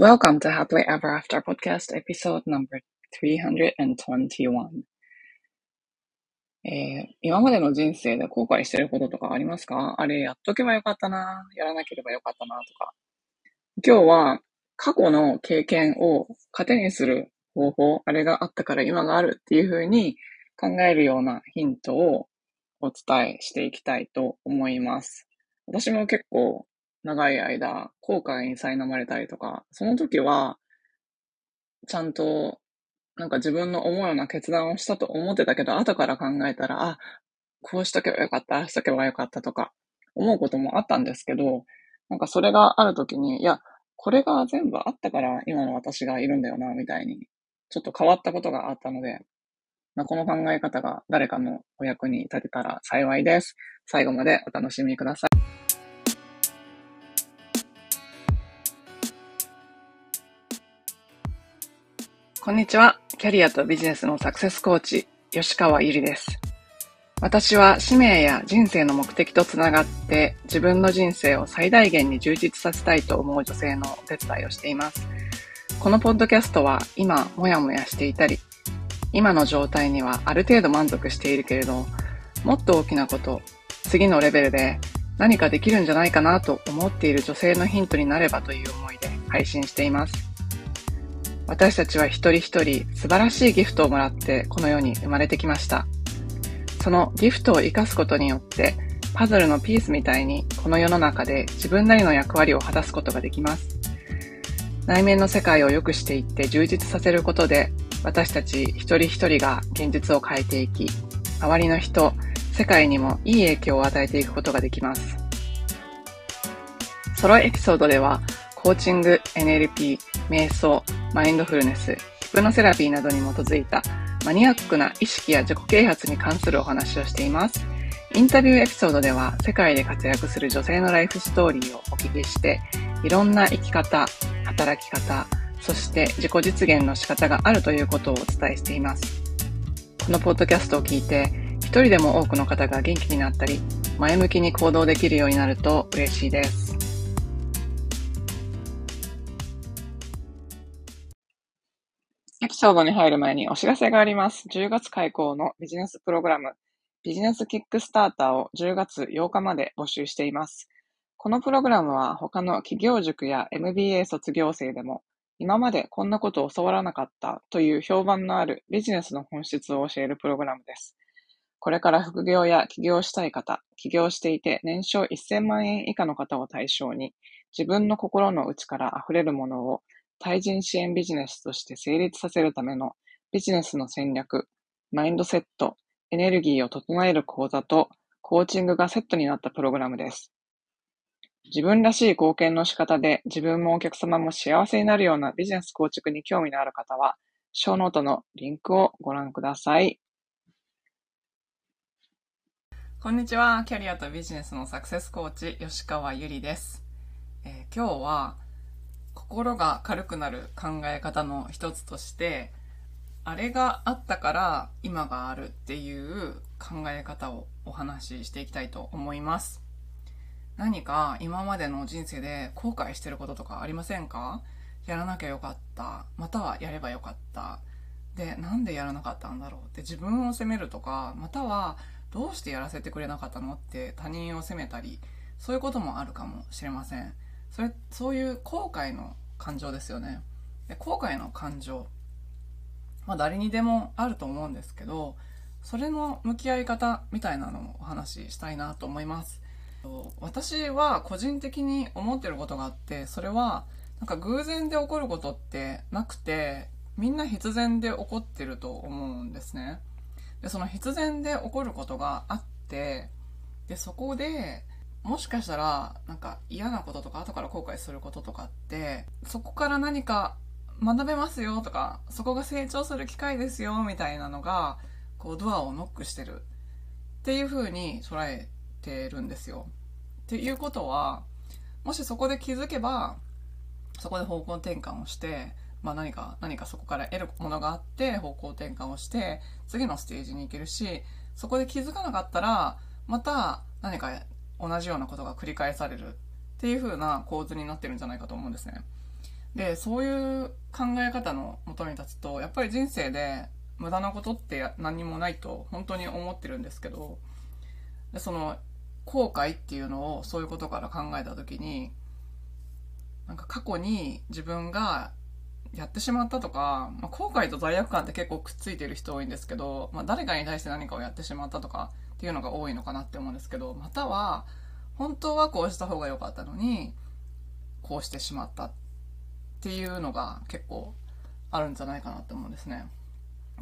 Welcome to Happily Ever After Podcast Episode Number 321、えー、今までの人生で後悔してることとかありますか？あれやっとけばよかったな、やらなければよかったなとか。今日は過去の経験を糧にする方法、あれがあったから今があるっていうふうに考えるようなヒントをお伝えしていきたいと思います。私も結構長い間後悔に苛まれたりとか、その時はちゃんとなんか自分の思うような決断をしたと思ってたけど、後から考えたら、あ、こうしとけばよかった、ああしとけばよかったとか思うこともあったんですけど、なんかそれがある時に、いや、これが全部あったから今の私がいるんだよな、みたいに、ちょっと変わったことがあったので、まあ、この考え方が誰かのお役に立てたら幸いです。最後までお楽しみください。こんにちは。キャリアとビジネスのサクセスコーチ、吉川ゆりです。私は使命や人生の目的とつながって自分の人生を最大限に充実させたいと思う女性のお手伝いをしています。このポッドキャストは今もやもやしていたり、今の状態にはある程度満足しているけれど、もっと大きなこと、次のレベルで何かできるんじゃないかなと思っている女性のヒントになればという思いで配信しています。私たちは一人一人素晴らしいギフトをもらってこの世に生まれてきました。そのギフトを活かすことによってパズルのピースみたいにこの世の中で自分なりの役割を果たすことができます。内面の世界を良くしていって充実させることで私たち一人一人が現実を変えていき、周りの人、世界にもいい影響を与えていくことができます。ソロエピソードではコーチング、NLP、瞑想、マインドフルネス、ヒプノセラピーなどに基づいたマニアックな意識や自己啓発に関するお話をしています。インタビューエピソードでは世界で活躍する女性のライフストーリーをお聞きして、いろんな生き方、働き方、そして自己実現の仕方があるということをお伝えしています。このポッドキャストを聞いて、一人でも多くの方が元気になったり、前向きに行動できるようになると嬉しいです。エピソードに入る前にお知らせがあります。10月開講のビジネスプログラム、ビジネスキックスターターを10月8日まで募集しています。このプログラムは他の企業塾や MBA 卒業生でも今までこんなことを教わらなかったという評判のあるビジネスの本質を教えるプログラムです。これから副業や起業したい方、起業していて年商1000万円以下の方を対象に自分の心の内から溢れるものを対人支援ビジネスとして成立させるためのビジネスの戦略、マインドセット、エネルギーを整える講座とコーチングがセットになったプログラムです。自分らしい貢献の仕方で自分もお客様も幸せになるようなビジネス構築に興味のある方は、ショーノートのリンクをご覧ください。こんにちは。キャリアとビジネスのサクセスコーチ、吉川ゆりです。えー、今日は心が軽くなる考え方の一つとしてあれがあったから今があるっていう考え方をお話ししていきたいと思います。何か今までの人生で後悔してることとかありませんか？やらなきゃよかった。またはやればよかった。でなんでやらなかったんだろうって自分を責めるとかまたはどうしてやらせてくれなかったのって他人を責めたりそういうこともあるかもしれません。それそういう後悔の感情ですよね。で後悔の感情まあ誰にでもあると思うんですけどそれの向き合い方みたいなのをお話ししたいなと思います。私は個人的に思ってることがあってそれはなんか偶然で起こることってなくてみんな必然で起こってると思うんですね。でその必然で起こることがあってでそこでもしかしたらなんか嫌なこととか後から後悔することとかってそこから何か学べますよとかそこが成長する機会ですよみたいなのがこうドアをノックしてるっていう風に捉えてるんですよ。っていうことはもしそこで気づけばそこで方向転換をして、まあ、何か何かそこから得るものがあって方向転換をして次のステージに行けるしそこで気づかなかったらまた何か同じようなことが繰り返されるっていう風な構図になってるんじゃないかと思うんですね。で、そういう考え方のもとに立つと、やっぱり人生で無駄なことって何もないと本当に思ってるんですけど、でその後悔っていうのをそういうことから考えた時に、なんか過去に自分がやってしまったとか、まあ、後悔と罪悪感って結構くっついてる人多いんですけど、まあ、誰かに対して何かをやってしまったとかっていうのが多いのかなって思うんですけど、または、本当はこうした方が良かったのに、こうしてしまったっていうのが結構あるんじゃないかなって思うんですね。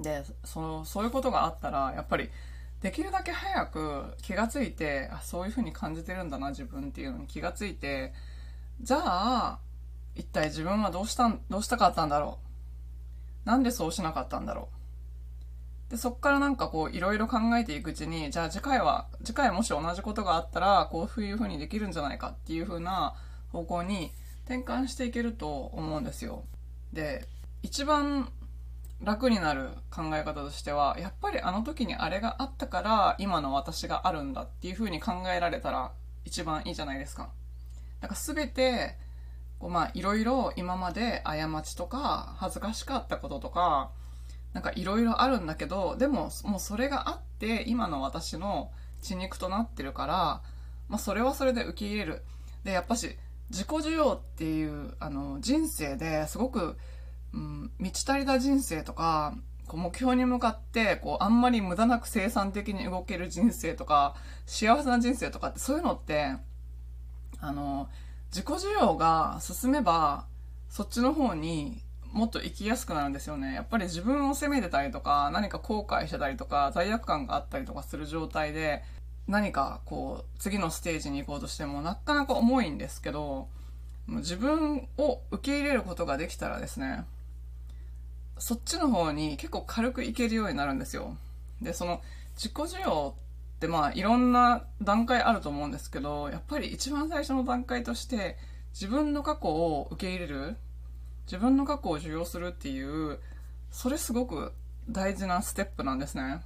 で、その、そういうことがあったら、やっぱり、できるだけ早く気がついて、あ、そういう風に感じてるんだな、自分っていうのに気がついて、じゃあ、一体自分はどうした、どうしたかったんだろう。なんでそうしなかったんだろう。で、そっからなんかこう、いろいろ考えていくうちに、じゃあ次回は、次回もし同じことがあったら、こういう風にできるんじゃないかっていう風な方向に転換していけると思うんですよ。で、一番楽になる考え方としては、やっぱりあの時にあれがあったから今の私があるんだっていう風に考えられたら一番いいじゃないですか。だから全て、こうまあいろいろ今まで過ちとか恥ずかしかったこととか、なんかいろいろあるんだけど、でももうそれがあって今の私の血肉となってるから、まあそれはそれで受け入れる。で、やっぱし自己需要っていうあの人生ですごくうん、満ち足りた人生とか、こう目標に向かって、こう、あんまり無駄なく生産的に動ける人生とか、幸せな人生とかって、そういうのって、あの、自己需要が進めば、そっちの方にもっと生きやすくなるんですよね。やっぱり自分を責めてたりとか、何か後悔してたりとか、罪悪感があったりとかする状態で、何かこう、次のステージに行こうとしても、なかなか重いんですけど、自分を受け入れることができたらですね、そっちの方に結構軽くいけるようになるんですよ。で、その自己需要ってまあいろんな段階あると思うんですけど、やっぱり一番最初の段階として自分の過去を受け入れる、自分の過去を受容するっていう、それすごく大事なステップなんですね。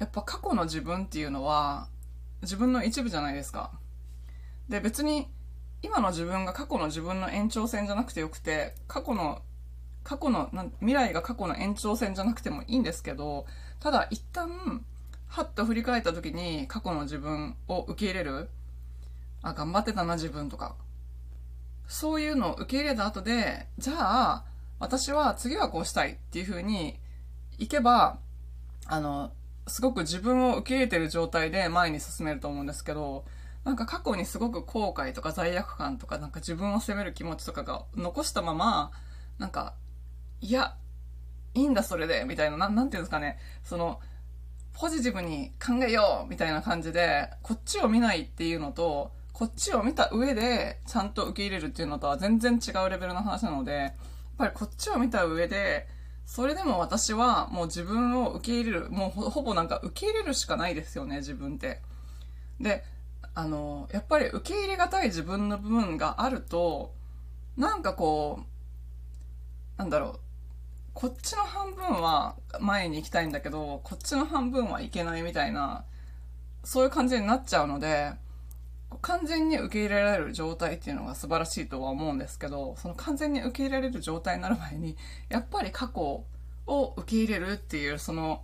やっぱ過去の自分っていうのは自分の一部じゃないですか。で、別に今の自分が過去の自分の延長線じゃなくてよくて、過去の過去の未来が過去の延長線じゃなくてもいいんですけどただ一旦はっと振り返った時に過去の自分を受け入れるあ頑張ってたな自分とかそういうのを受け入れた後でじゃあ私は次はこうしたいっていう風にいけばあのすごく自分を受け入れてる状態で前に進めると思うんですけどなんか過去にすごく後悔とか罪悪感とかなんか自分を責める気持ちとかが残したままなんかいや、いいんだそれで、みたいな、ななんていうんですかね、その、ポジティブに考えようみたいな感じで、こっちを見ないっていうのと、こっちを見た上で、ちゃんと受け入れるっていうのとは全然違うレベルの話なので、やっぱりこっちを見た上で、それでも私はもう自分を受け入れる、もうほぼなんか受け入れるしかないですよね、自分って。で、あの、やっぱり受け入れがたい自分の部分があると、なんかこう、なんだろう、こっちの半分は前に行きたいんだけど、こっちの半分はいけないみたいな、そういう感じになっちゃうので、完全に受け入れられる状態っていうのが素晴らしいとは思うんですけど、その完全に受け入れられる状態になる前に、やっぱり過去を受け入れるっていう、その、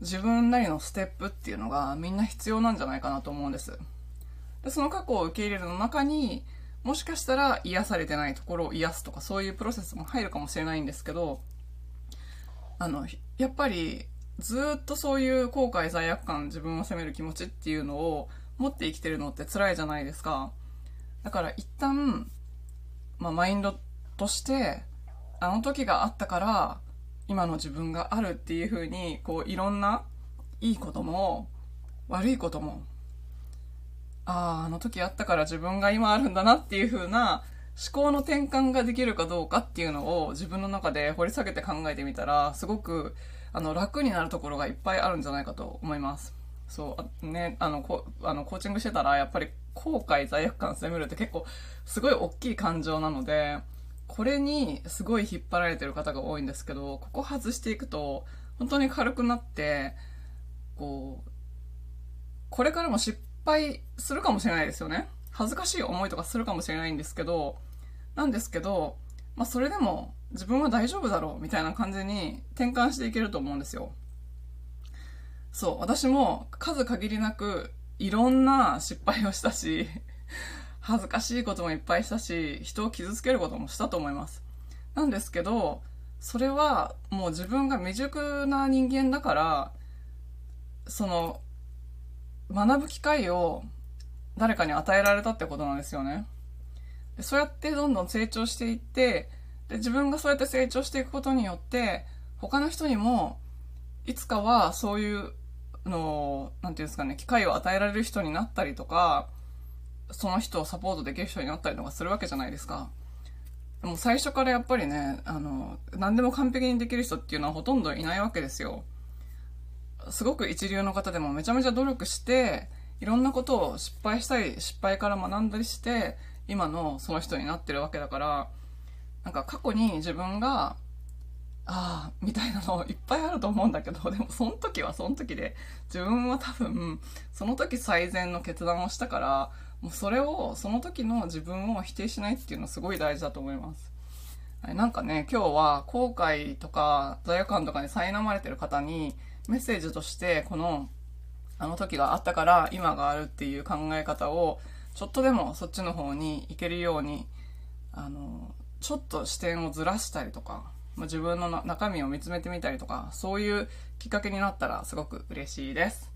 自分なりのステップっていうのがみんな必要なんじゃないかなと思うんです。で、その過去を受け入れるの中に、もしかしたら癒されてないところを癒すとかそういうプロセスも入るかもしれないんですけど、あの、やっぱりずっとそういう後悔罪悪感自分を責める気持ちっていうのを持って生きてるのって辛いじゃないですか。だから一旦、まあマインドとして、あの時があったから今の自分があるっていう風に、こういろんないいことも悪いこともああ、あの時あったから自分が今あるんだなっていう風な思考の転換ができるかどうかっていうのを自分の中で掘り下げて考えてみたら、すごくあの楽になるところがいっぱいあるんじゃないかと思います。そう、ね、あの、こあのコーチングしてたら、やっぱり後悔、罪悪感、責めるって結構すごい大きい感情なので、これにすごい引っ張られてる方が多いんですけど、ここ外していくと、本当に軽くなって、こう、これからも失敗するかもしれないですよね。恥ずかしい思いとかするかもしれないんですけど、なんですけど、まあそれでも自分は大丈夫だろうみたいな感じに転換していけると思うんですよ。そう、私も数限りなくいろんな失敗をしたし、恥ずかしいこともいっぱいしたし、人を傷つけることもしたと思います。なんですけど、それはもう自分が未熟な人間だから、その、学ぶ機会を誰かに与えられたってことなんですよね。でそうやってどんどん成長していって、で自分がそうやって成長していくことによって、他の人にも、いつかはそういうの、なんていうんですかね、機会を与えられる人になったりとか、その人をサポートできる人になったりとかするわけじゃないですか。でも最初からやっぱりね、あの、何でも完璧にできる人っていうのはほとんどいないわけですよ。すごく一流の方でもめちゃめちゃ努力して、いろんなことを失敗したり、失敗から学んだりして、今のその人になってるわけだから、なんか過去に自分がああ、みたいなのいっぱいあると思うんだけど、でもその時はその時で、自分は多分、その時最善の決断をしたから、もうそれを、その時の自分を否定しないっていうのはすごい大事だと思います。なんかね、今日は後悔とか罪悪感とかに苛まれてる方にメッセージとしてこのあの時があったから今があるっていう考え方をちょっとでもそっちの方に行けるようにあのちょっと視点をずらしたりとかま自分の中身を見つめてみたりとか、そういうきっかけになったらすごく嬉しいです。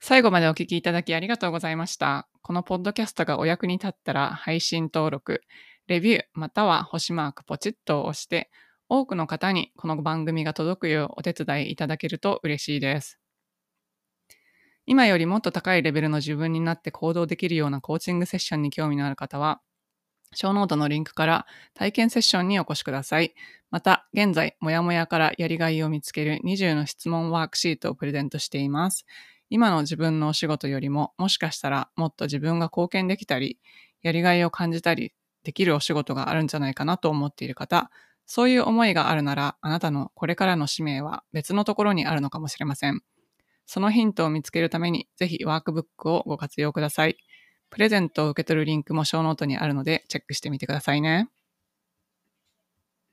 最後までお聞きいただきありがとうございました。このポッドキャストがお役に立ったら配信登録、レビューまたは星マークポチッと押して、多くの方にこの番組が届くようお手伝いいただけると嬉しいです。今よりもっと高いレベルの自分になって行動できるようなコーチングセッションに興味のある方は、ショーノートのリンクから体験セッションにお越しください。また、現在、もやもやからやりがいを見つける20の質問ワークシートをプレゼントしています。今の自分のお仕事よりも、もしかしたらもっと自分が貢献できたり、やりがいを感じたりできるお仕事があるんじゃないかなと思っている方、そういう思いがあるなら、あなたのこれからの使命は別のところにあるのかもしれません。そのヒントを見つけるために、ぜひワークブックをご活用ください。プレゼントを受け取るリンクもショーノートにあるのでチェックしてみてくださいね。